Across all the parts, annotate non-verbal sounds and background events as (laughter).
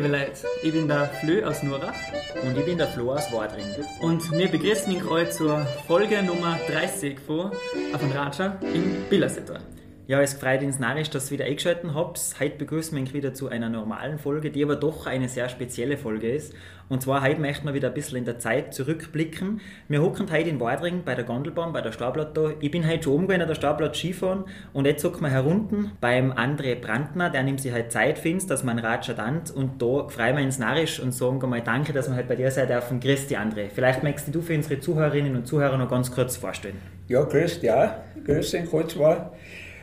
liebe Leute. Ich bin der Flö aus Nurach. Und ich bin der Flo aus Wadring. Und wir begrüßen euch heute zur Folge Nummer 30 von Auf dem Ratscher in Billersetter. Ja, es freut uns narrisch, dass ihr wieder eingeschaltet habt. Heute begrüßen wir euch wieder zu einer normalen Folge, die aber doch eine sehr spezielle Folge ist. Und zwar heute möchten wir wieder ein bisschen in der Zeit zurückblicken. Wir hocken heute in Wadring bei der Gondelbahn, bei der Starblatt da. Ich bin heute schon oben gewesen, der Starblatt Skifahren und jetzt hocken wir herunten beim André Brandner, der nimmt sich halt Zeit uns, dass man Ratscher dannt und da freuen wir uns narrisch und sagen mal Danke, dass wir halt bei dir sein dürfen. Christi André. Vielleicht möchtest du für unsere Zuhörerinnen und Zuhörer noch ganz kurz vorstellen. Ja, grüß dich auch. Grüß dich, zwar.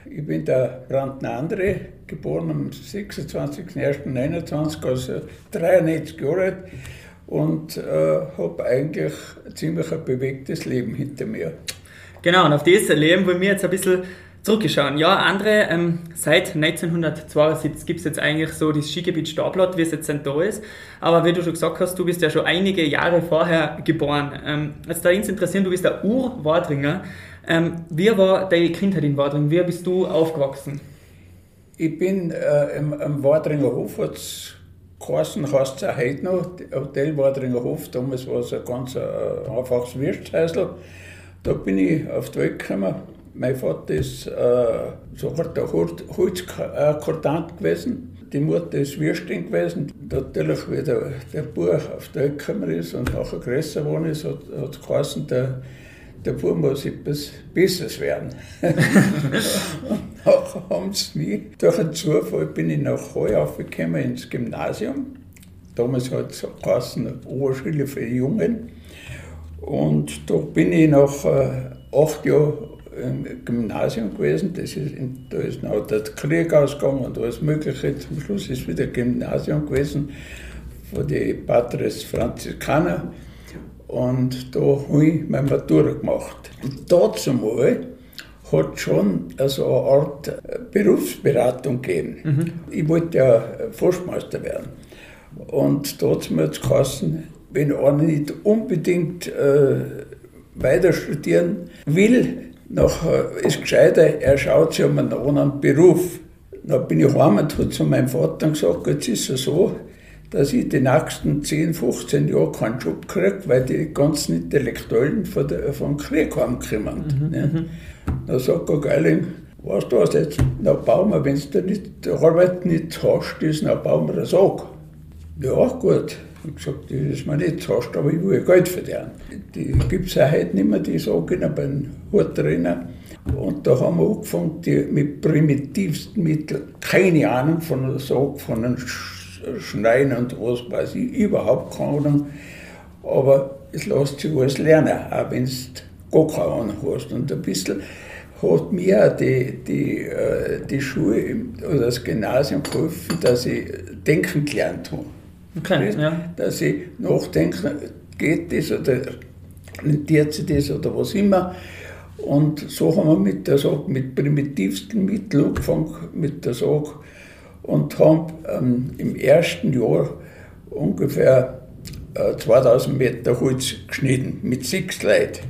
Ich bin der Brandner André, geboren am 26.01.29, also 93 Jahre alt und äh, habe eigentlich ziemlich ein bewegtes Leben hinter mir. Genau, und auf dieses Leben wollen wir jetzt ein bisschen zurückschauen. Ja, andere, ähm, seit 1972 gibt es jetzt eigentlich so das Skigebiet Stablot, wie es jetzt da ist. Aber wie du schon gesagt hast, du bist ja schon einige Jahre vorher geboren. Ähm, jetzt da interessieren, du bist der Ur-Wadringer. Ähm, wie war deine Kindheit in Wadring? Wie bist du aufgewachsen? Ich bin äh, im, im Wadringer Hof, hat es geheißen, heißt es auch heute noch, Hotel Wadringer Hof, damals war es ein ganz äh, einfaches Wirtshäusl. Da bin ich auf die Welt gekommen. Mein Vater ist äh, so halt der Holzkortant gewesen. Die Mutter ist Würstin gewesen. Natürlich, wie der, der Bub auf die Welt gekommen ist und nachher größer geworden ist, hat es geheißen, der der Bub muss etwas Besseres werden. (laughs) nachher haben sie mich, durch einen Zufall bin ich nach Heu aufgekommen ins Gymnasium. Damals hat es geheißen, Oberschule für die Jungen. Und da bin ich nach äh, acht Jahren im Gymnasium gewesen. Das ist in, da ist noch der Krieg ausgegangen und alles Mögliche. Zum Schluss ist wieder Gymnasium gewesen von den Patres Franziskaner. Und da habe ich meine Matura gemacht. Und dazu mal hat schon also eine Art äh, Berufsberatung gegeben. Mhm. Ich wollte ja Forstmeister werden. Und dazu hat es geheißen, wenn einer nicht unbedingt äh, weiter studieren will, nachher ist gescheiter, er schaut sich um einen anderen Beruf. Dann bin ich heim und habe zu meinem Vater gesagt, jetzt ist es so, dass ich die nächsten 10, 15 Jahre keinen Job kriege, weil die ganzen Intellektuellen von, der, vom Krieg heimkommen. Mhm, ne? Mhm. Dann sagt der Geiling, weißt du was jetzt, dann bauen wir, wenn du nicht, die Arbeit nicht hast, ist, dann bauen wir das auch. Ja, gut. Ich habe gesagt, das ist mir nicht hast, aber ich will Geld verdienen. Die gibt es ja heute nicht mehr, die sagen bei den Hurterinnen. Und da haben wir angefangen, die mit primitivsten Mitteln, keine Ahnung von der Sag, von einem Schneiden und was weiß ich, überhaupt keine Ahnung. Aber es lässt sich alles lernen, auch wenn du gar keine Ahnung hast. Und ein bisschen hat mir die, die, äh, die Schule oder das Gymnasium geholfen, dass ich denken gelernt habe. Okay, ja. Dass ich nachdenken, geht das oder rentiert sich das oder was immer. Und so haben wir mit der Sache, mit primitivsten Mitteln angefangen, mit der Sache, und haben ähm, im ersten Jahr ungefähr äh, 2000 Meter Holz geschnitten mit sechs Leuten.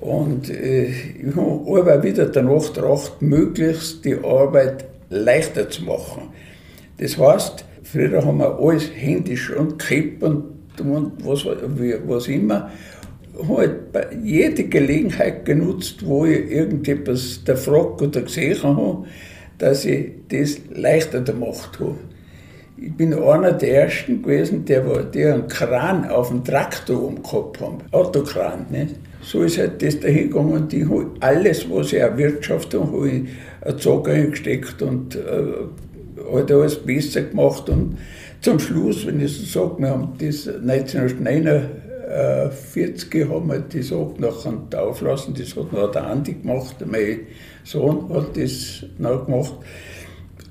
Und äh, ich habe aber wieder danach gedacht, möglichst die Arbeit leichter zu machen. Das heißt, früher haben wir alles händisch und gekippt und, und was, was immer. Halt bei jede Gelegenheit genutzt, wo ich irgendetwas der Frage oder gesehen habe, dass ich das leichter gemacht habe. Ich bin einer der Ersten gewesen, der, der einen Kran auf dem Traktor umgehabt haben, Autokran. Nicht? So ist halt das dahingegangen und ich habe alles, was ich erwirtschaftet habe, habe ich einen Zug eingesteckt und äh, halt alles besser gemacht. Und zum Schluss, wenn ich so sage, wir haben das 1949 haben wir das auch nachher auflassen, das hat noch der Andi gemacht, mein Sohn hat das noch gemacht.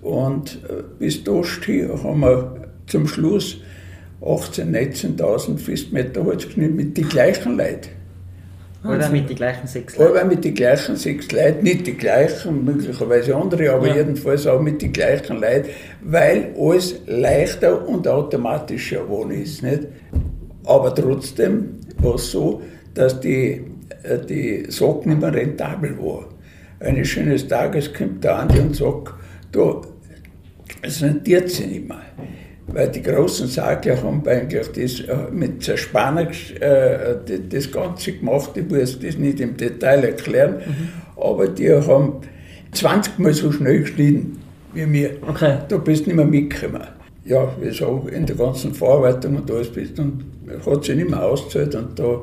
Und äh, bis da haben wir zum Schluss 18.000, 19.000 Festmeter Holz geschnitten mit den gleichen Leuten. Oder mit den gleichen sechs Leuten? Oder mit den gleichen sechs Leuten, nicht die gleichen, möglicherweise andere, aber ja. jedenfalls auch mit den gleichen Leuten, weil alles leichter und automatischer geworden ist. Nicht? Aber trotzdem war es so, dass die, äh, die Sache nicht mehr rentabel war eines schönen Tages kommt der Andi und sagt, du, es rentiert sich nicht mehr. weil die großen Sakler haben eigentlich das äh, mit Zerspanner äh, das Ganze gemacht. Ich muss das nicht im Detail erklären, mhm. aber die haben 20 Mal so schnell geschnitten wie mir. Okay. Da bist du nicht mehr mitgekommen. Ja, wie gesagt, in der ganzen Verarbeitung und alles bist und hat sich nicht mehr ausgezahlt und da,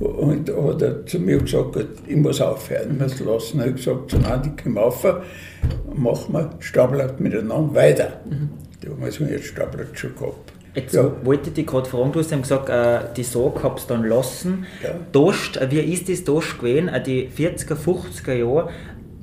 und da hat er zu mir gesagt, ich muss aufhören, ich muss lassen. Ich habe gesagt, so, nein, ich komme auf, machen wir Stablatt miteinander weiter. Mhm. Damals habe ich jetzt Stablatt schon gehabt. Jetzt ja. wollte ich dich gerade fragen, du hast eben gesagt, äh, die Sorge hab's dann lassen. Ja. Dost, wie ist das Dost gewesen, äh, die 40er, 50er Jahre?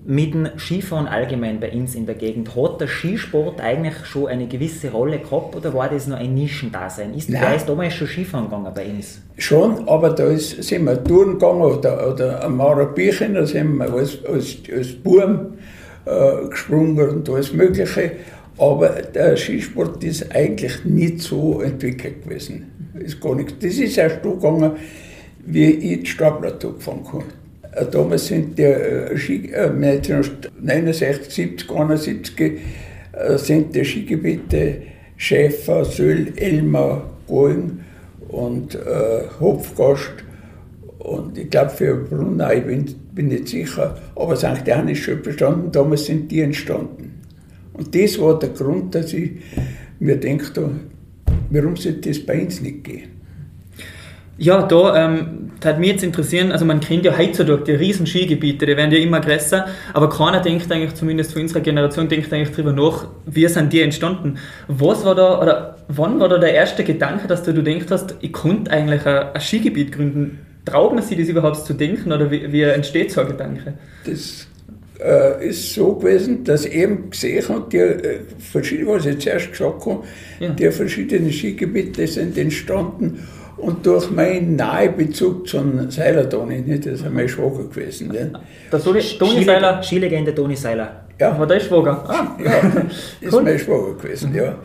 Mit dem Skifahren allgemein bei uns in der Gegend, hat der Skisport eigentlich schon eine gewisse Rolle gehabt oder war das nur ein Nischendasein? Ist, Nein. ist damals schon Skifahren gegangen bei uns? Schon, aber da ist, sind wir Touren gegangen oder, oder am Marabirchen, da sind wir als, als, als Burm äh, gesprungen und alles Mögliche. Aber der Skisport ist eigentlich nicht so entwickelt gewesen. Ist gar nichts. Das ist erst gegangen, wie ich die Stablatur gefahren habe. Äh, damals sind die äh, Ski, äh, 1969, 70, 71 äh, sind die Skigebiete Schäfer, Söll, Elmar, Going und äh, Hopfgast und ich glaube für Brunner, ich bin, bin nicht sicher, aber St. Jan ist schon bestanden, damals sind die entstanden. Und das war der Grund, dass ich mir denke, warum sollte das bei uns nicht gehen? Ja, da ähm, hat mich jetzt interessieren, also man kennt ja heutzutage die riesen Skigebiete, die werden ja immer größer, aber keiner denkt eigentlich, zumindest von unserer Generation, denkt eigentlich darüber nach, wie sind die entstanden. Was war da, oder wann war da der erste Gedanke, dass du, du denkst hast, ich konnte eigentlich ein, ein Skigebiet gründen? Traut man sich das überhaupt zu denken oder wie, wie entsteht so ein Gedanke? Das äh, ist so gewesen, dass ich eben gesehen habe, die äh, verschiedene, was ich zuerst gesagt habe, ja. die verschiedenen Skigebiete sind entstanden und durch meinen Nahebezug zum Seiler Toni, nicht? das ist mein Schwager gewesen. Nicht? Der Toni, Toni Seiler? Skilegende Toni Seiler. Ja. War der Schwager? Ah, ja, ist mein Schwager gewesen, ja.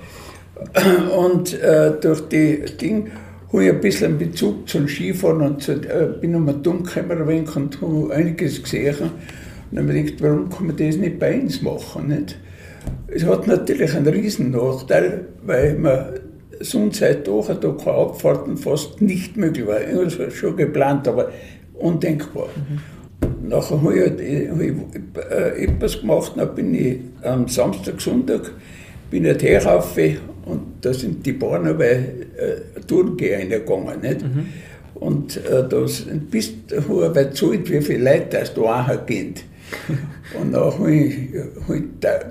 Und äh, durch die Ding habe ich ein bisschen Bezug zum Skifahren und zu, äh, bin nochmal dumm gekommen ein wenig und habe einiges gesehen. Und dann habe ich gedacht, warum kann man das nicht bei uns machen? Nicht? Es hat natürlich einen riesen Nachteil, weil man Sundheit durch, da keine Abfahrten fast nicht möglich war. Ich habe schon geplant, aber undenkbar. Mhm. Nachher habe ich, halt, hab äh, etwas gemacht, dann bin ich am Samstag, Sonntag bin ich herauf und da sind die Bahnen bei äh, Tourengehen gegangen. Nicht? Mhm. Und äh, da bist du weit zahlt, wie viele Leute das da auch gehen. (laughs) und ich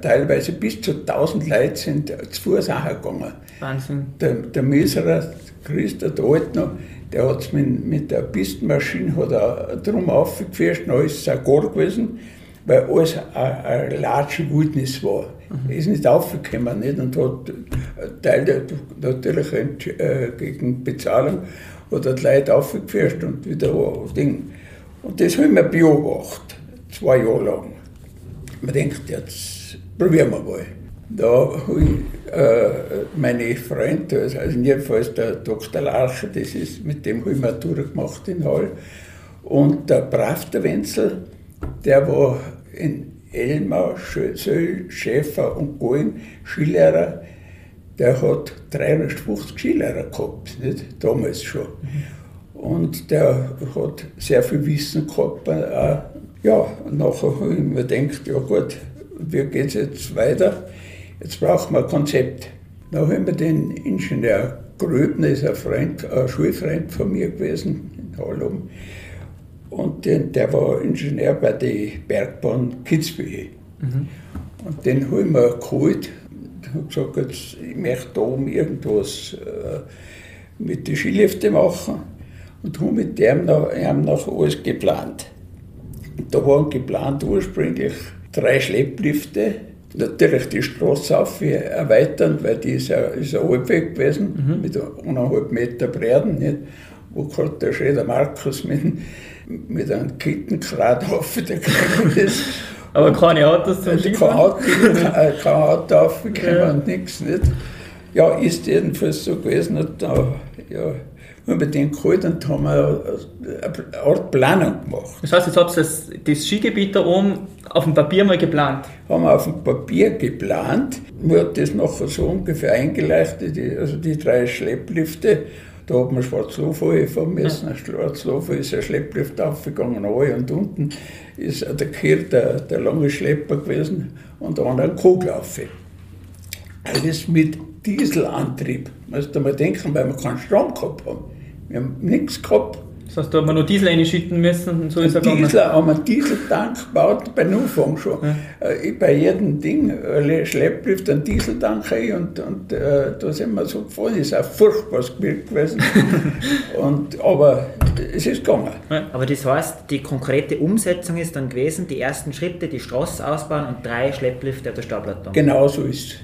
teilweise bis zu 1000 Leute sind zu Fuß auch gegangen. Wahnsinn. Der, der Miserer, Christa, der Alte noch, der hat es mit, mit der Pistenmaschine hat er drum aufgefärscht, dann ist es auch gar gewesen, weil alles eine latsche Wildnis war. Mhm. Er ist nicht aufgekommen nicht? und hat Teil der, natürlich äh, gegen Bezahlung hat er die Leute aufgefärscht und wieder ein Ding. Und das habe ich mir beobachtet, zwei Jahre lang. Man denkt, jetzt probieren wir mal. Da habe ich äh, meine Freunde, also jedenfalls der Dr. Larche, das ist, mit dem habe ich Matura gemacht in Hall. Und der Pravter Wenzel, der war in Elmau, Söll, Schäfer und Going Skilehrer. Der hat 350 Skilehrer gehabt, nicht? damals schon. Und der hat sehr viel Wissen gehabt. Äh, ja, und nachher habe ich mir gedacht, ja gut, wie geht es jetzt weiter? Jetzt brauchen wir ein Konzept. Da haben wir den Ingenieur Gröbner, ist ein, Freund, ein Schulfreund von mir gewesen in Hallum. Und den, der war Ingenieur bei der Bergbahn Kitzbühel. Mhm. Und den haben wir geholt und habe gesagt, jetzt, ich möchte da oben irgendwas äh, mit den Skiliften machen. Und habe mit dem haben noch alles geplant. Da waren geplant ursprünglich drei Schlepplifte natürlich die Straße auf erweitern, weil die ist ja, ist ein Halbweg gewesen, mhm. mit eineinhalb Meter Breiten, nicht? wo gerade der Schäder Markus mit, mit einem Kittenkrat aufgekommen ist. (laughs) Aber keine Autos zum also kein Auto, kein, (laughs) Auto aufgekommen ja. und nichts. Nicht? Ja, ist jedenfalls so gewesen. Und da ja, haben wir den geholt und haben eine Art Planung gemacht. Das heißt, jetzt habt ihr das, das Skigebiet da oben auf dem Papier mal geplant? Haben wir auf dem Papier geplant. Wir hat das nachher so ungefähr eingeleitet, also die drei Schlepplifte. Da hat man Schwarzlofall fahren müssen. Ja. Schwarzlofall ist ein Schlepplift aufgegangen, alle und unten ist der Kehr der, der lange Schlepper gewesen und einer ein Koglaufe. Alles mit Dieselantrieb. Musst du mal denken, weil wir keinen Strom gehabt haben. Wir haben nichts gehabt. Das heißt, da hat man noch Diesel reinschütten müssen und so ist er gegangen. Diesel, haben einen Dieseltank gebaut, bei Anfang schon. Ja. Äh, bei jedem Ding, äh, Schlepplift, einen Dieseltank rein und, und äh, da sind wir so gefahren. Das ist auch furchtbares Gebiet gewesen. (laughs) und, aber es ist gegangen. Ja. Aber das heißt, die konkrete Umsetzung ist dann gewesen, die ersten Schritte, die Straße ausbauen und drei Schlepplifte auf der Stauplatte. Genau so ist es.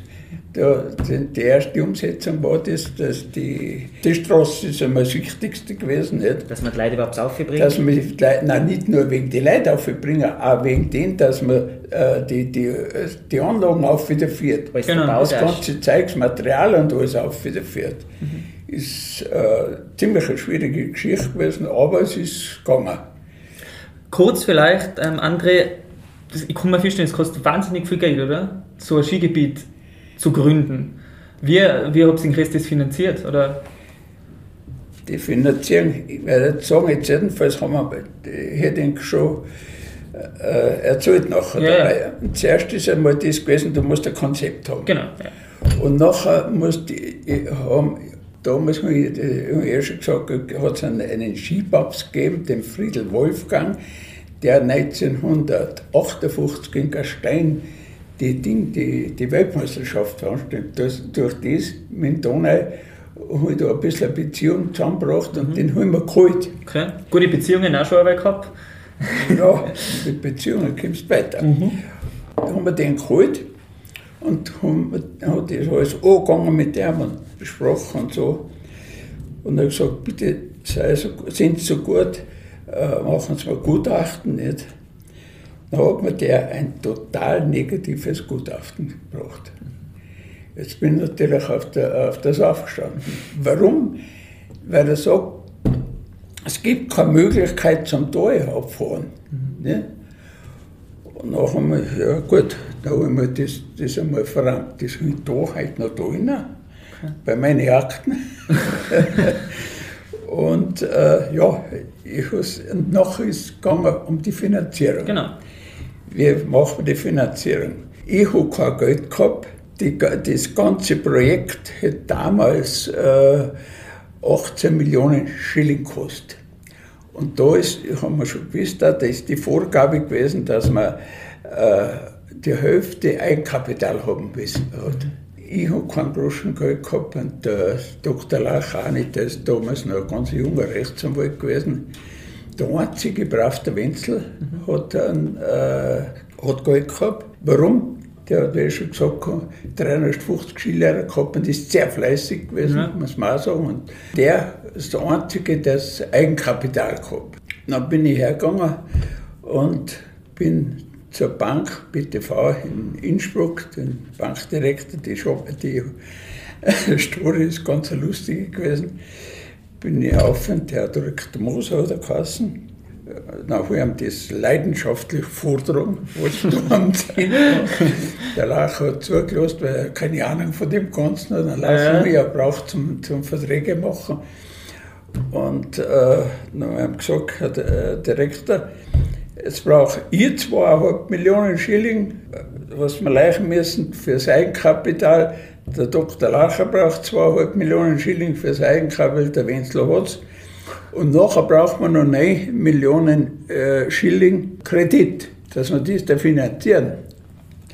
Da, die erste Umsetzung war das, dass die, die Straße ist einmal das Wichtigste gewesen. Nicht? Dass man die Leute überhaupt aufbringen? Dass man die Leute, nein, nicht nur wegen die Leute aufbringen, auch wegen dem, dass man äh, die, die, die Anlagen aufwiederführt. Genau. Das ganze Zeugsmaterial und alles aufwiederführt. Mhm. Ist äh, ziemlich eine schwierige Geschichte gewesen, aber es ist gegangen. Kurz vielleicht, ähm, André, ich kann mir vorstellen, es kostet wahnsinnig viel Geld, oder? So ein Skigebiet zu gründen. Wie, wie habt ihr das finanziert? Oder? Die Finanzierung, ich werde jetzt sagen, jetzt jedenfalls haben wir Heading schon äh, erzählt nachher ja, dabei. Ja. Zuerst ist einmal das gewesen, du musst ein Konzept haben. Genau. Ja. Und nachher musst du haben, damals habe ich, hab ich schon gesagt, hat es einen, einen Skipapst gegeben, den Friedel Wolfgang, der 1958 in Gastein die, Ding, die, die Weltmeisterschaft veranstaltet. Das, durch das mit Donau habe ich da ein bisschen eine Beziehung zusammengebracht und mhm. den haben wir geholt. Okay. Gute Beziehungen auch schon einmal gehabt? ja, mit Beziehungen kommst du weiter. Mhm. Da haben wir den geholt und haben, hat das alles angegangen mit dem und besprochen und so. Und er hat gesagt, bitte sei so, sind Sie so gut, äh, machen Sie mal Gutachten nicht. Dann hat mir der ein total negatives Gutachten gebracht. Jetzt bin ich natürlich auf, der, auf das aufgestanden. Warum? Weil er sagt, es gibt keine Möglichkeit zum Tal abfahren. Mhm. Ne? Und nachher haben wir, ja gut, da habe ich mir das, das einmal verrannt, das habe ich da heute noch da rein, okay. bei meinen Akten. (laughs) und äh, ja, ich und nachher ist es gegangen um die Finanzierung. Genau wie machen wir die Finanzierung? Ich habe kein Geld gehabt. Die, das ganze Projekt hat damals äh, 18 Millionen Schilling gekostet. Und da ist, haben wir schon gewusst, da ist die Vorgabe gewesen, dass man äh, die Hälfte Eigenkapital haben müssen. Ich habe kein Geld gehabt und der Dr. Lach auch nicht, der ist damals noch ein ganz junger Rechtsanwalt gewesen. Der einzige brav, der Wenzel, mhm. hat, einen, äh, hat Geld gehabt. Warum? Der hat, ich schon gesagt habe, 350 Skilehrer gehabt und ist sehr fleißig gewesen, ja. muss man auch sagen. Und der ist der Einzige, der das Eigenkapital gehabt. Dann bin ich hergegangen und bin zur Bank BTV in Innsbruck, den Bankdirektor, die, Shop, die (laughs) Story ist ganz lustig gewesen bin ich auf und der drückt Moser oder Kassen. Nachher haben das leidenschaftlich vortragen, was (laughs) am sind. Der Lach hat zugelassen, weil er keine Ahnung von dem Ganzen hat. Dann laufen wir, er braucht zum, zum Verträge machen. Und äh, dann haben wir gesagt, Herr äh, Direktor, jetzt brauche ich zweieinhalb Millionen Schilling, was wir leichen müssen für das Eigenkapital, der Dr. Lacher braucht 2,5 Millionen Schilling fürs Eigenkapital, der Wenzler hat Und nachher braucht man noch 9 Millionen äh, Schilling Kredit, dass wir das da finanzieren.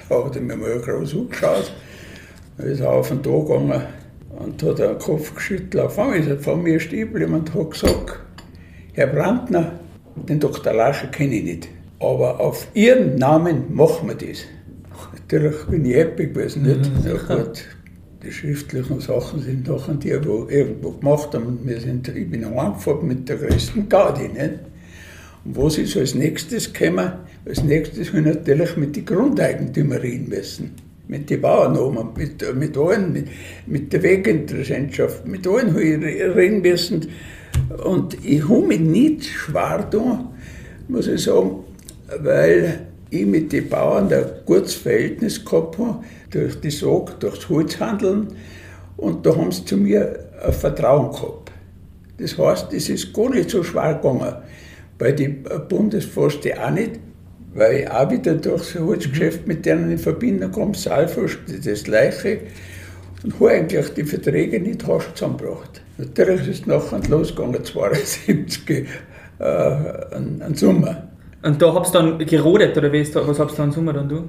Da hat er mir mal groß angeschaut, da ist er auf und da gegangen und hat den Kopf geschüttelt. Auf einmal ist er von mir stehen geblieben und hat gesagt, Herr Brandner, den Dr. Lacher kenne ich nicht, aber auf Ihren Namen machen wir das. Natürlich bin ich happy gewesen. Nicht? Mhm, ja, gut, die schriftlichen Sachen sind nachher die, die irgendwo gemacht haben. Wir sind, ich bin angefahren mit der größten Gaudi. Nicht? Und was ist als nächstes gekommen? Als nächstes habe ich natürlich mit den Grundeigentümern reden müssen. Mit den Bauernomen, mit, mit allen, mit, mit der Weginteressentschaft, mit allen habe ich reden müssen. Und ich habe mich nicht schwer da, muss ich sagen, weil ich mit den Bauern ein gutes Verhältnis gehabt habe, durch die Sog, durchs Holzhandeln. Und da haben sie zu mir ein Vertrauen gehabt. Das heißt, es ist gar nicht so schwer gegangen. Bei den Bundesforsten auch nicht, weil ich auch wieder durchs Holzgeschäft mit denen in Verbindung kam, Saalforst, das Gleiche. Und habe eigentlich die Verträge nicht rasch zusammengebracht. Natürlich ist es nachher losgegangen, 72 äh, an, an Sommer. Und da habt ihr dann gerodet, oder was habt ihr dann Sommer dann du?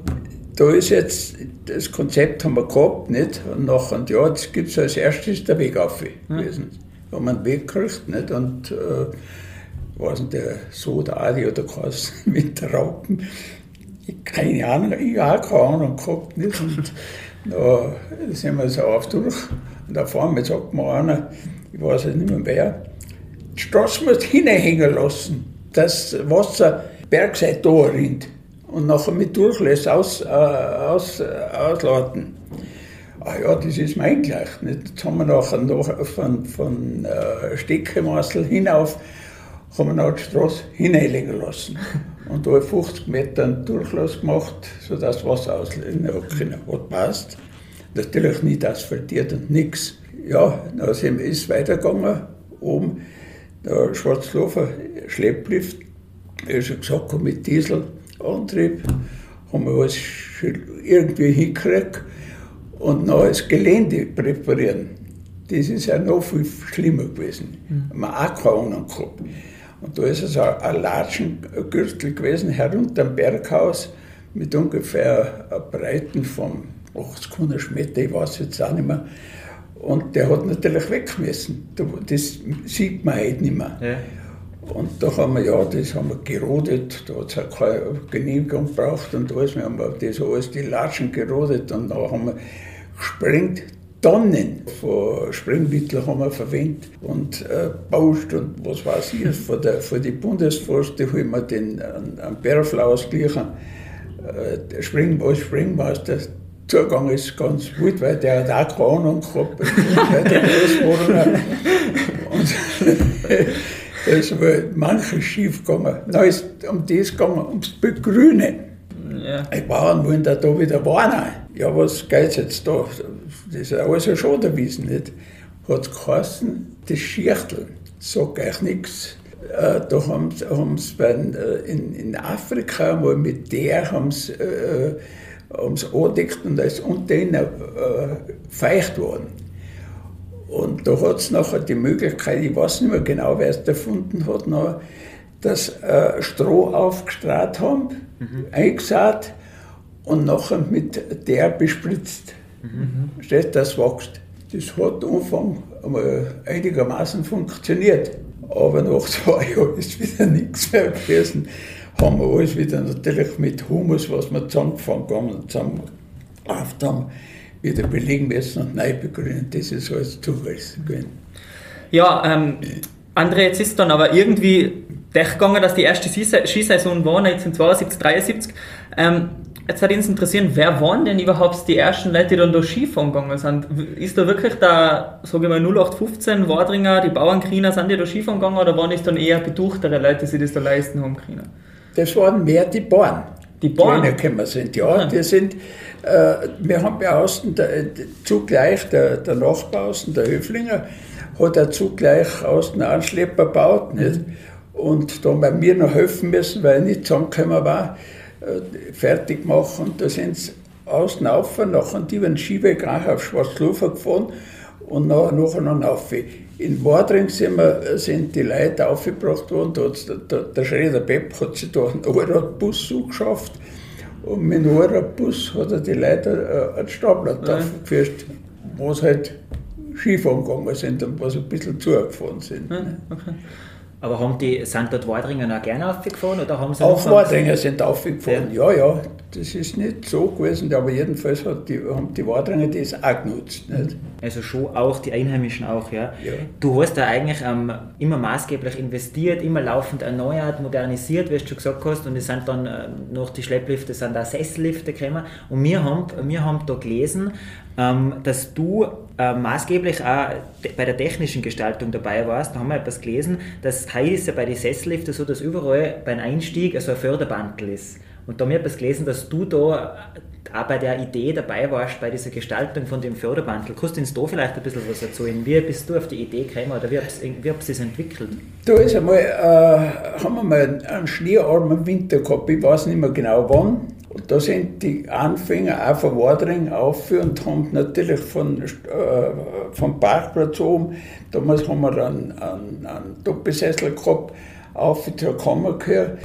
Da ist jetzt, das Konzept haben wir gehabt, nicht? Und nach einem Jahr gibt es als erstes der Weg auf gewesen. Da haben wir einen Weg gekriegt, nicht? Und, äh, weiß nicht, der Soda Adi oder was (laughs) mit der Raupen. Keine Ahnung, ich habe auch keine Ahnung gehabt, nicht? Und (laughs) da sind wir so auf durch. Und auf einmal sagt mir einer, ich weiß nicht mehr wer, die Straße musst hinhängen lassen, dass Wasser Bergseite da rinnt und nachher mit Durchlässt aus, äh, aus, äh, ausladen. Ah ja, das ist mein gleich. Jetzt haben wir nachher noch von, von äh, Steckemaßel hinauf haben wir noch die Straße hineinlegen lassen. Und da habe ich 50 Meter Durchlass gemacht, sodass das Wasser auslegen kann. Hat passt. Natürlich nicht asphaltiert und nichts. Ja, dann ist es weitergegangen. Oben der Schwarzlofer Schlepplift, ich schon gesagt habe, mit Dieselantrieb, haben wir alles irgendwie hingekriegt. Und noch das Gelände präparieren. Das ist ja noch viel schlimmer gewesen. Mhm. Man auch keine Ahnung gehabt. Und da ist also ein Latschengürtel gewesen, herunter am Berghaus, mit ungefähr Breiten von 80 Meter, ich weiß jetzt auch nicht mehr. Und der hat natürlich weg müssen. Das sieht man heute nicht mehr. Ja. Und da haben wir, ja, das haben wir gerodet, da hat es auch keine Genehmigung gebraucht und alles. Wir haben das alles, die Latschen gerodet und dann haben wir gesprengt. Tonnen von Sprengmitteln haben wir verwendet und äh, Baust und was weiß ich. (laughs) Von der, von die Bundesforste haben wir den einen Berfler ausgeglichen. Äh, der Spring, als Sprengmeister Zugang ist ganz gut, weil der hat auch keine Ahnung gehabt, weil (laughs) der Großwohner. Und (laughs) da ist aber manches schief gegangen. Dann ist um das gegangen, ums Begrünen. Ja. Die Bauern wollen da, da wieder warnen. Ja, was geht jetzt da? Das ist alles ein Schadenwiesen, nicht? Hat geheißen, das Schirchtel, sag euch nichts. Äh, da haben sie äh, in, in Afrika mal mit der haben sie, äh, haben sie angedeckt und da ist unter ihnen äh, feucht worden. Und da hat es nachher die Möglichkeit, ich weiß nicht mehr genau, wer es erfunden hat, noch, dass äh, Stroh aufgestrahlt haben, mhm. eingesät und nachher mit der bespritzt. Mhm. Verstehst das wächst. Das hat am Anfang einigermaßen funktioniert. Aber nach zwei (laughs) Jahren ist wieder nichts mehr gewesen. Haben wir alles wieder natürlich mit Humus, was wir zusammengefangen haben und zusammen haben, wieder belegen müssen und neu begrünen. Das ist alles Zufall. Ja, ähm, André, jetzt ist dann aber irgendwie gegangen, dass die erste Skisaison war, 1972, 73. Ähm, jetzt hat uns interessieren, wer waren denn überhaupt die ersten Leute, die dann da Skifahren gegangen sind? Ist da wirklich da, sage ich mal, 0815 Wadringer, die Bauernkriener, sind die da Skifahren gegangen oder waren es dann eher beduchtere Leute, die sich das da leisten haben können? Das waren mehr die Bauern. Die Bauern? Können sind, ja. Ah. Die sind, äh, wir haben bei außen, der, zugleich der, der Nachbar außen, der Höflinger, hat er zugleich außen einen Schlepper gebaut. Nicht? Und da haben wir mir noch helfen müssen, weil ich nicht zusammengekommen war, äh, fertig machen. Und da sind sie außen auf, nachher die über den Skiweg auf Schwarzlofer gefahren und nachher, nachher noch auf. In Wadring sind, wir, sind die Leute aufgebracht worden, da der, der Schredder Pepp hat sich da einen Allradbus zugeschafft und mit dem Allradbus hat er die Leute äh, einen Stapler ja. aufgeführt, wo sie halt Skifahren gegangen sind und was ein bisschen zugefahren sind. Ja, okay. Aber haben die, sind dort Wadringer auch gerne aufgefahren oder haben sie Auch Wadringer sind aufgefahren, ja. ja, ja. Das ist nicht so gewesen, aber jedenfalls hat die, haben die Wadringer das auch genutzt. Nicht? Also schon auch die Einheimischen auch, ja. ja. Du hast da eigentlich ähm, immer maßgeblich investiert, immer laufend erneuert, modernisiert, wie du schon gesagt hast, und es sind dann äh, noch die Schlepplifte, sind da Sessellifte gekommen. Und wir haben, wir haben da gelesen, dass du äh, maßgeblich auch bei der technischen Gestaltung dabei warst. Da haben wir etwas gelesen, dass heute ist ja bei den Sesselliften so, dass überall beim Einstieg also ein Förderbandel ist. Und da haben wir etwas gelesen, dass du da auch bei der Idee dabei warst, bei dieser Gestaltung von dem Förderbandel. Kannst du uns da vielleicht ein bisschen was erzählen? Wie bist du auf die Idee gekommen oder wie hat es entwickelt? Da ist einmal, äh, haben wir mal einen schneearmen Winter gehabt, ich weiß nicht mehr genau wann. Und da sind die Anfänger auch von Wadring auf und haben natürlich von, äh, vom Parkplatz oben, damals haben wir einen, einen, einen Doppelsessel gehabt, auf zur Kammer gehört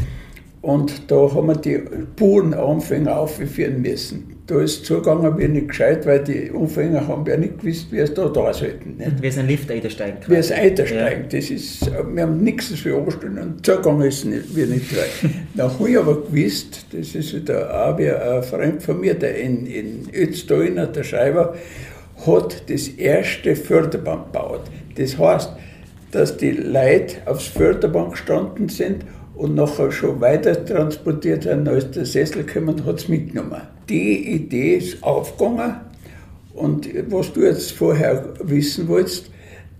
und da haben wir die puren Anfänger aufführen müssen. Da ist zugegangen wie nicht gescheit, weil die Anfänger haben ja nicht gewusst, wie es da da sollten. Nicht? Wie es ein Lift einsteigen kann. Wie es einsteigen. Ja. Das ist, wir haben nichts für Oberstunden und zugegangen ist nicht, wie nicht weit. (laughs) Dann habe ich aber gewusst, das ist wieder auch wie ein Freund von mir, der in, in Ötztaliner, der Schreiber, hat das erste Förderband gebaut. Das heißt, dass die Leute aufs Förderband gestanden sind und nachher schon weiter transportiert werden, als der Sessel gekommen und hat es mitgenommen. Die Idee ist aufgegangen und was du jetzt vorher wissen wolltest,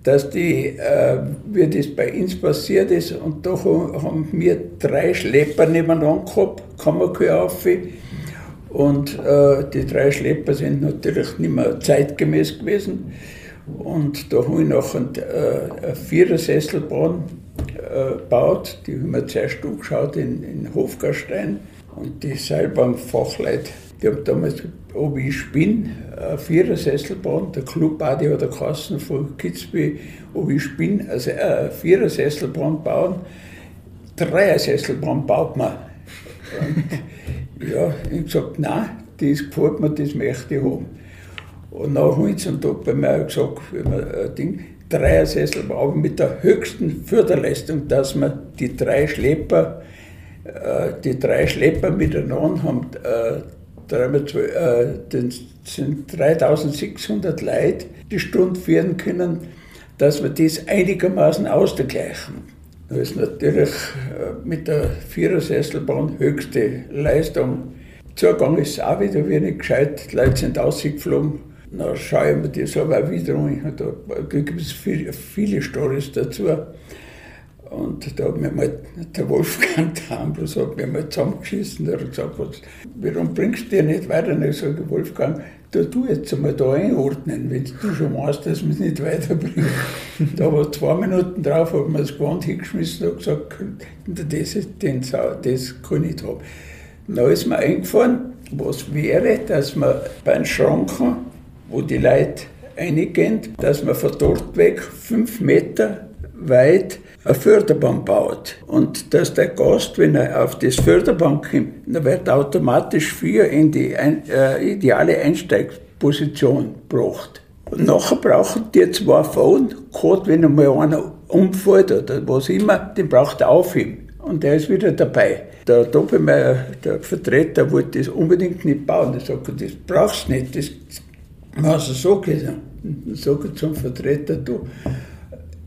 dass die, äh, wie das bei uns passiert ist, und da haben wir drei Schlepper nebeneinander gehabt, Kammerkuh auf, und äh, die drei Schlepper sind natürlich nicht mehr zeitgemäß gewesen. Und da habe ich einen, äh, einen Vierersesselbahn äh, gebaut. Die haben wir zuerst angeschaut in, in Hofgarstein. Und die Seilbahnfachleute, die haben damals, ob ich spinne, eine Vierersesselbahn, der Club Adi oder Kassen von Kitzbühel, ob ich spinne, also eine Vierersesselbahn bauen. Dreiersesselbahn baut man. Und ja, ich habe gesagt, nein, das gefällt mir, das möchte ich haben. Und nach und da bei mir gesagt, wenn man ein Ding, Dreiersessel, aber mit der höchsten Förderleistung, dass man die drei Schlepper, äh, die drei Schlepper miteinander haben, äh, das sind 3600 Leute die Stunde führen können, dass wir das einigermaßen ausgleichen. Da ist natürlich äh, mit der Vierersesselbahn höchste Leistung. Zugang ist auch wieder wenig gescheit, die Leute sind ausgeflogen dann schaue ich mir das aber wieder an. Da gibt es viele Stories dazu. Und da hat mir mal der Wolfgang Tambros hat mir mal zusammengeschissen. Der hat gesagt, was, warum bringst du dir nicht weiter? Und ich sage, Wolfgang, da tu jetzt einmal da einordnen, wenn du schon meinst, dass wir es nicht weiterbringen. (laughs) da war zwei Minuten drauf, hat mir das Gewand hingeschmissen und gesagt, das, ist, den, das kann ich nicht haben. Dann ist mir eingefallen, was wäre, dass man bei den Schranken wo die Leute eingehen, dass man von dort weg fünf Meter weit eine Förderbahn baut. Und dass der Gast, wenn er auf das Förderbahn kommt, dann wird automatisch für in die äh, ideale Einsteigsposition gebracht. Und nachher brauchen die zwei Frauen, gerade wenn einmal einer umfällt oder was immer, den braucht er aufheben. Und der ist wieder dabei. Der Doppelmeier, der Vertreter, wollte das unbedingt nicht bauen. Er sagt, das brauchst du nicht, das also so gesagt, sage zum Vertreter, du,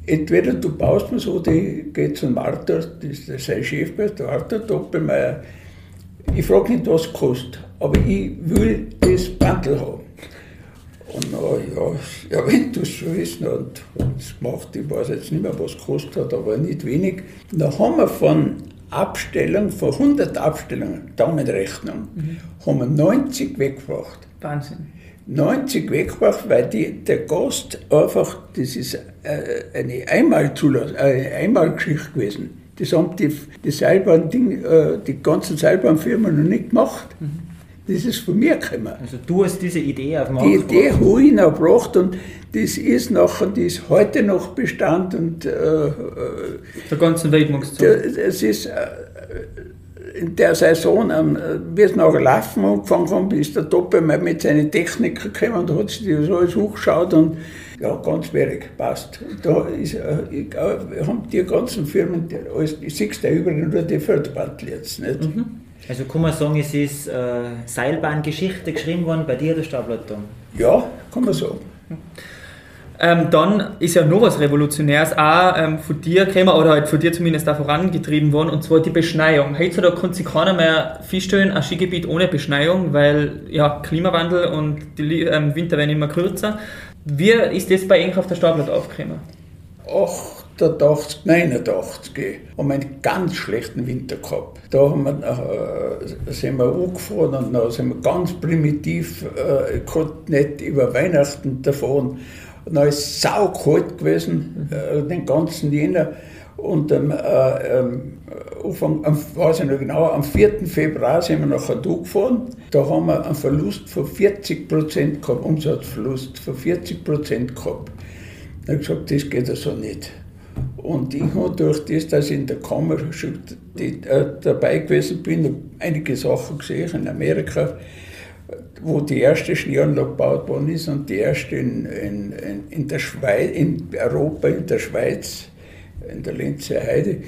entweder du baust mir so, die geht zum Arthur, das ist sein Chef, der Arthur Doppelmeier, ich frage nicht, was es kostet, aber ich will das Bandel haben. Und na ja, ja (laughs) wenn du es schon wissen und es gemacht, ich weiß jetzt nicht mehr, was kostet hat, aber nicht wenig. Da haben wir von Abstellung, von 100 Abstellungen, Daumenrechnung, mhm. haben wir 90 weggebracht. Wahnsinn. 90 weggebracht, weil die, der Gast einfach, das ist äh, eine Einmalzulassung, eine Einmalgeschichte gewesen. Das haben die, die Seilbahn, äh, die ganzen Seilbahnfirmen noch nicht gemacht. Mhm. Das ist von mir gekommen. Also du hast diese Idee auf Die Idee habe ich noch gebracht und das ist nachher, die ist heute noch Bestand und äh, der ganzen Widmungszeit. Es ist äh, in der Saison, ähm, wie es nachher laufen angefangen haben, ist der Doppel mal mit seinen Technikern gekommen und hat sich das alles hochgeschaut und ja, ganz schwierig, passt. Da ist, äh, ich, äh, haben die ganzen Firmen, alles, ich sehe da überall nur die Förderbandel jetzt. Nicht? Mhm. Also kann man sagen, es ist äh, Seilbahngeschichte geschrieben worden bei dir, der Stableiter? Ja, kann man sagen. Ähm, dann ist ja noch was Revolutionäres auch ähm, von dir gekommen, oder halt von dir zumindest da vorangetrieben worden, und zwar die Beschneiung. Heutzutage kann sich keiner mehr feststellen, ein Skigebiet ohne Beschneiung, weil ja Klimawandel und die ähm, Winter werden immer kürzer. Wie ist das bei Ihnen auf der Stapel aufgekommen? 88, 89 haben wir einen ganz schlechten Winter gehabt. Da haben wir, äh, sind wir angefahren und dann sind wir ganz primitiv, äh, ich konnte nicht über Weihnachten davon. Dann ist es saukalt gewesen, äh, den ganzen Jänner. Und am, äh, ähm, Anfang, am, weiß ich noch genau, am 4. Februar sind wir nachher da gefahren. Da haben wir einen Verlust von 40 Prozent gehabt, Umsatzverlust von 40 Prozent gehabt. Da habe ich gesagt, das geht also nicht. Und ich habe durch das, dass ich in der Kammer schon die, äh, dabei gewesen bin, einige Sachen gesehen in Amerika, wo die erste Schneeanlage gebaut worden ist und die erste in, in, in, der Schweiz, in Europa, in der Schweiz, in der Linzer Heide.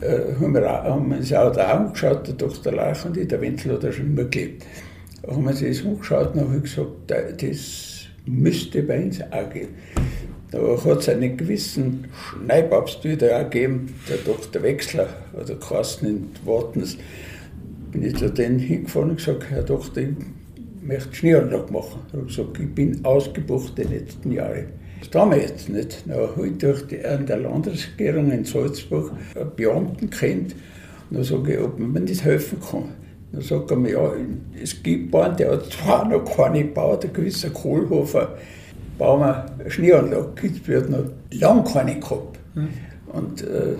Äh, haben, wir, haben wir uns auch da angeschaut, der Dr. Lach und ich, der Wenzel hat da schon immer gelebt. Da haben wir sich das angeschaut und habe gesagt, das müsste bei uns auch gehen. Da hat es einen gewissen Schneipapst wieder gegeben, der Dr. Wechsler oder Carsten in Wartens. Bin ich zu denen hingefahren und gesagt, Herr Doktor, ich möchte Schneeanlage machen. Ich habe gesagt, ich bin ausgebucht die letzten Jahre. Das tun wir jetzt nicht. Na, habe ich durch die, an der Landesregierung in Salzburg einen Beamten kennt. Und dann sage ich, ob man mir nicht helfen kann. Dann sagt er mir, ja, es gibt einen, der hat zwar noch keine gebaut, ein gewisser Kohlhofer bauen wir eine Schneeanlage. Kitzbühel hat noch lange keine gehabt. Mhm. Und äh,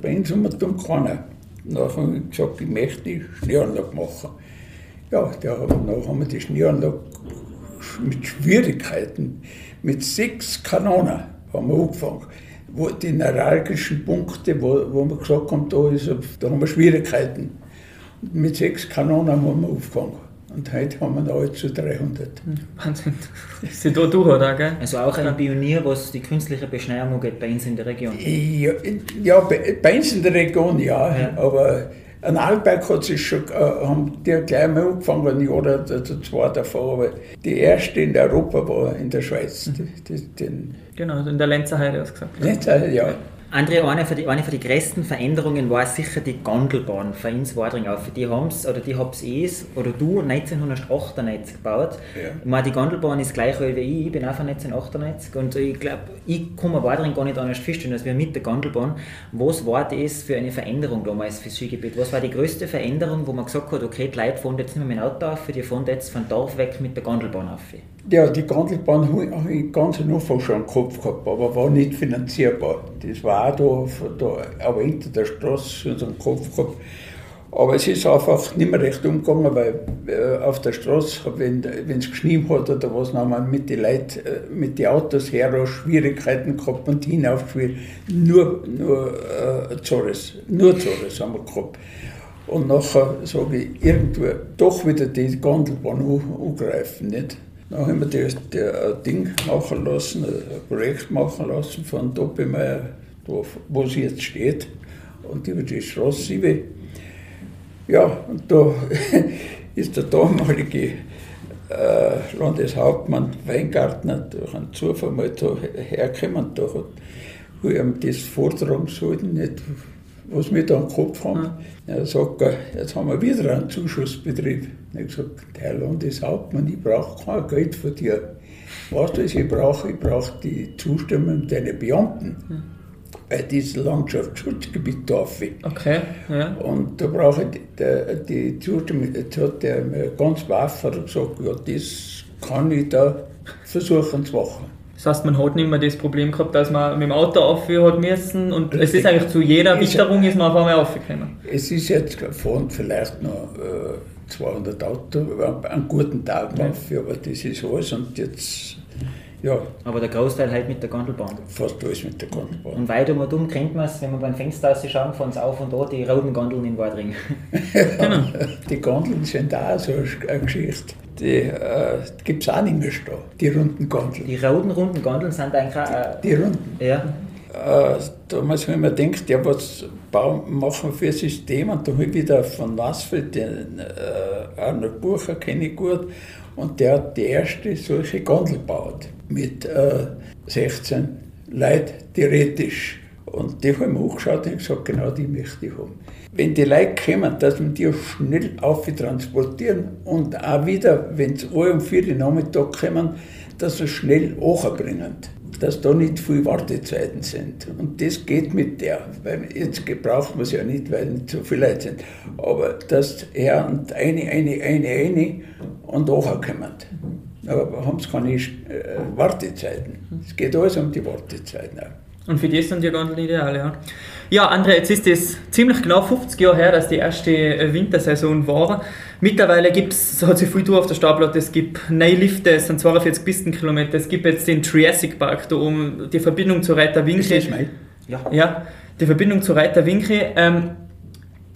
bei uns haben wir dann keine. Ich gesagt, ich möchte die Schneeanlage machen. Ja, da haben, dann haben wir die Schneeanlage mit Schwierigkeiten, mit sechs Kanonen haben wir angefangen. Wo die neuralgischen Punkte, wo, wo wir gesagt haben, da, ist, da haben wir Schwierigkeiten. mit sechs Kanonen haben wir angefangen. Und heute haben wir noch zu 300. Wahnsinn. (laughs) Das ist da durch, oder? Gell? Also auch ein Pionier, was die künstliche Beschneiung angeht, bei uns in der Region? Ja, ja bei, uns in der Region ja. ja. Aber an Alberg hat sich schon, äh, haben die gleich mal angefangen, ein Jahr oder zwei davor. Aber die erste in Europa war in der Schweiz. Mhm. Die, die, den genau, in der Lenzer Heide hast du gesagt. Lenzer Heide, ja. Andre, eine von, die, eine von den größten Veränderungen war sicher die Gondelbahn für ins Wadring auf. Die haben es, oder die hab's eh, oder du 1998 gebaut. Ja. Ich meine, die Gondelbahn ist gleich alt wie ich, ich bin auch von 1998 und ich glaube, ich komme Wadring gar nicht anders feststellen als wir mit der Gondelbahn. Was war das für eine Veränderung damals fürs Skigebiet? Was war die größte Veränderung, wo man gesagt hat, okay, die Leute fahren jetzt nicht mehr mit dem Auto auf, die fahren jetzt von Dorf weg mit der Gondelbahn auf? Ja, die Gondelbahn habe ich ganz Anfang schon im Kopf gehabt, aber war nicht finanzierbar. Das war auch da, da aber hinter der Straße so einem Kopf gehabt. Aber es ist einfach nicht mehr recht umgegangen, weil äh, auf der Straße, wenn es geschnien hat oder was, haben wir mit den Leuten, äh, mit den Autos her Schwierigkeiten gehabt und hinaufgespielt. Nur, nur äh, Zores, nur Zores haben wir gehabt. Und nachher sage ich, irgendwo doch wieder die Gondelbahn angreifen, nicht? Dann wir das, das Ding machen lassen, ein Projekt machen lassen von Doppelmeier, wo sie jetzt steht, und über die Straße 7. Ja, und da (laughs) ist der damalige äh, Landeshauptmann Weingartner durch einen Zufall mal da hergekommen. Da hat ich ihm das vortragen sollten, nicht, was wir da im Kopf haben. Mhm. Er sagt, jetzt haben wir wieder einen Zuschussbetrieb. Ich habe gesagt, Herr Landeshauptmann, ich brauche kein Geld von dir. Weißt du, was ich brauche? Ich brauche die Zustimmung deiner Beamten. Mhm. Bei diesem Landschaftsschutzgebiet darf ich. Okay, ja. Und da brauche ich die, die Zustimmung. Jetzt hat er mir ganz wahr gesagt, ja, das kann ich da versuchen zu machen. Das heißt, man hat nicht mehr das Problem gehabt, dass man mit dem Auto aufhören hat müssen und es ist eigentlich zu jeder Witterung ist man auf einmal aufgekommen. Es ist jetzt fahren vielleicht noch äh, 200 Auto einen guten Tag ja. auf, aber das ist alles und jetzt ja. Aber der Großteil halt mit der Gondelbahn. Fast alles mit der Gondelbahn. Und weit um und um kennt man es, wenn man beim Fenster ausschauen, von uns auf und da die roten Gondeln in Wadring. genau. (laughs) Die Gondeln sind da so eine Geschichte die äh, gibt es auch nicht mehr da, die runden Gondeln. Die roten runden Gondeln sind eigentlich auch... Äh, die runden? Ja. Äh, damals ich mir gedacht, ja, was bauen, machen für ein System? Und da habe ich wieder von Nassfeld den äh, Arnold Bucher, kenne ich gut, und der hat die erste solche Gondel gebaut mit äh, 16 Leuten theoretisch. Und die haben wir angeschaut und gesagt, genau die möchte ich haben wenn die Leute kommen, dass wir die schnell transportieren und auch wieder, wenn sie alle um vier Nachmittag kommen, dass sie schnell hochbringen dass da nicht viele Wartezeiten sind. Und das geht mit der, weil jetzt braucht man es ja nicht, weil nicht so viele Leute sind. Aber dass er und eine, eine, eine, eine und kommen. Aber haben sie keine äh, Wartezeiten. Es geht alles um die Wartezeiten. Und für die sind die ganz ideal, ja. Ja, André, jetzt ist es ziemlich genau 50 Jahre her, dass die erste äh, Wintersaison war. Mittlerweile gibt's, hat sich viel tun auf der Startplatte. Es gibt neue Lifte, es sind 42 Pistenkilometer. Es gibt jetzt den Triassic Park da oben, die Verbindung zu Reiter Winkel. Ja. ja, die Verbindung zu Reiter Winkel. Ähm,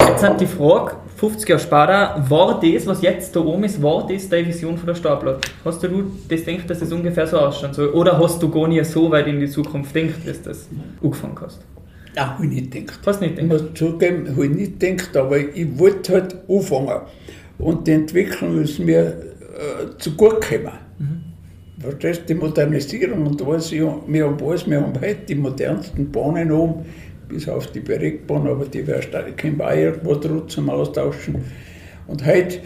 jetzt hat die Frage, 50 Jahre später, war das, was jetzt da oben ist, war das deine Vision von der Startplatte? Hast du das gedacht, dass das ungefähr so ausschauen soll? Oder hast du gar nicht so weit in die Zukunft gedacht, dass du das angefangen hast? Nein, habe ich nicht gedacht. Hast nicht gedacht? Ich muss zugeben, habe ich nicht gedacht, aber ich wollte halt anfangen. Und die Entwicklung ist mir äh, zu gut gekommen. Mhm. Verstehst die Modernisierung und alles, wir haben alles, wir haben heute die modernsten Bahnen oben, bis auf die Bergbahn, aber die stark im Bayer irgendwo zum Austauschen. Und heute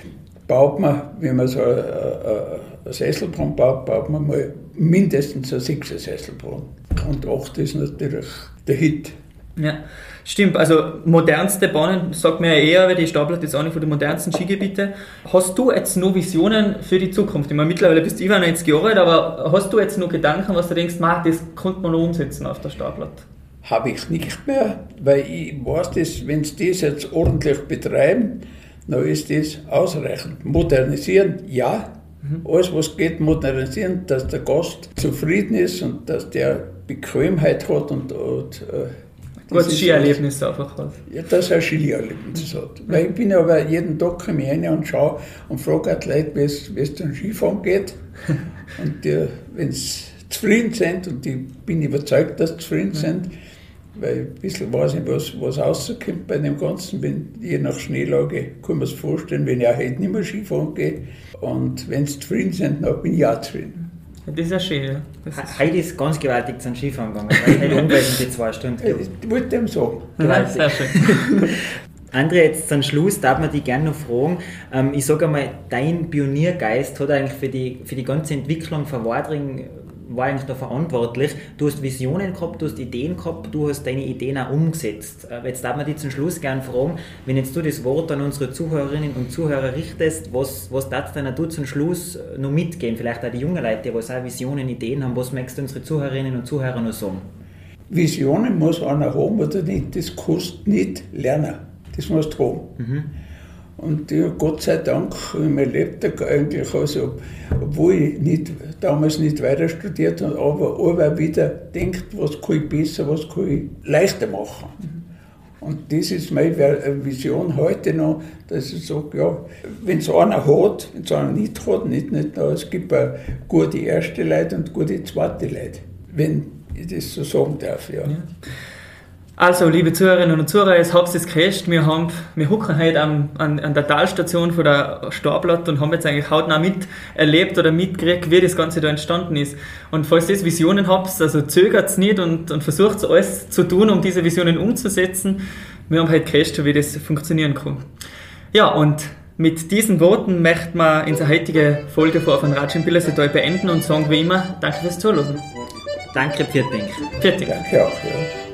baut man, wenn man so eine, eine Sesselbahn baut, baut man mal mindestens eine sechse Sesselbahn. Und acht ist natürlich der Hit. Ja, stimmt. Also modernste Bahnen, sagt man ja eher, weil die Stapler ist eine von den modernsten Skigebiete. Hast du jetzt noch Visionen für die Zukunft? Ich meine, mittlerweile bist du über 90 Jahre alt, aber hast du jetzt noch Gedanken, was du denkst, man, das könnte man noch umsetzen auf der Stapler? Habe ich nicht mehr, weil ich weiß, dass, wenn sie das jetzt ordentlich betreiben, dann ist das ausreichend. Modernisieren, ja. Mhm. Alles, was geht, modernisieren, dass der Gast zufrieden ist und dass der Bequemheit hat und, und äh, Gutes Skierlebnis einfach hat. Ja, dass er ein Skierlebnis hat. Weil ich bin aber jeden Tag komme rein und schaue und frage die Leute, wie es zum Skifahren geht. (laughs) und wenn sie zufrieden sind, und ich bin überzeugt, dass sie zufrieden sind, weil ein bisschen weiß ich, was, was rauskommt bei dem Ganzen. Wenn, je nach Schneelage kann man es vorstellen, wenn ich auch heute nicht mehr Skifahren gehe. Und wenn sie zufrieden sind, dann bin ich auch zufrieden. Das ist ja schön, ja. Heute ist ganz gewaltig zum Skifahren gegangen, weil heute umwälzen die zwei Stunden. Ich wollte dem sagen. Gewaltig. Sehr schön. (laughs) André, jetzt zum Schluss darf man dich gerne noch fragen. Ähm, ich sage einmal, dein Pioniergeist hat eigentlich für die, für die ganze Entwicklung von Wadring war eigentlich da verantwortlich. Du hast Visionen gehabt, du hast Ideen gehabt, du hast deine Ideen auch umgesetzt. Äh, jetzt darf man dich zum Schluss gerne fragen, wenn jetzt du das Wort an unsere Zuhörerinnen und Zuhörer richtest, was, was darfst du zum Schluss noch mitgeben? Vielleicht auch die jungen Leute, die auch Visionen, Ideen haben. Was möchtest du unsere Zuhörerinnen und Zuhörer noch sagen? Visionen muss einer haben oder nicht, das kostet nicht lernen. Das musst du haben. Mhm. Und ja, Gott sei Dank mein Lebtag eigentlich, also, obwohl ich nicht, damals nicht weiter studiert habe, aber aber wieder denkt, was kann ich besser, was kann ich leichter machen. Und das ist meine Vision heute noch, dass ich sage, ja, wenn es einer hat, wenn es einer nicht hat, nicht, nicht, es gibt auch gute erste Leute und gute zweite Leute, wenn ich das so sagen darf. Ja. ja. Also, liebe Zuhörerinnen und Zuhörer, jetzt habt ihr es gehört. Wir, haben, wir hocken heute an, an, an der Talstation von der Starblatt und haben jetzt eigentlich hautnah miterlebt oder mitgekriegt, wie das Ganze da entstanden ist. Und falls ihr Visionen habt, also zögert es nicht und, und versucht alles zu tun, um diese Visionen umzusetzen. Wir haben heute gehört, wie das funktionieren kann. Ja, und mit diesen Worten möchten wir unsere heutige Folge von Auf ein Ratsch in Billersetal beenden und sagen wie immer, danke fürs Zuhören. Danke, Pfirting. Pfirting. Danke auch, ja.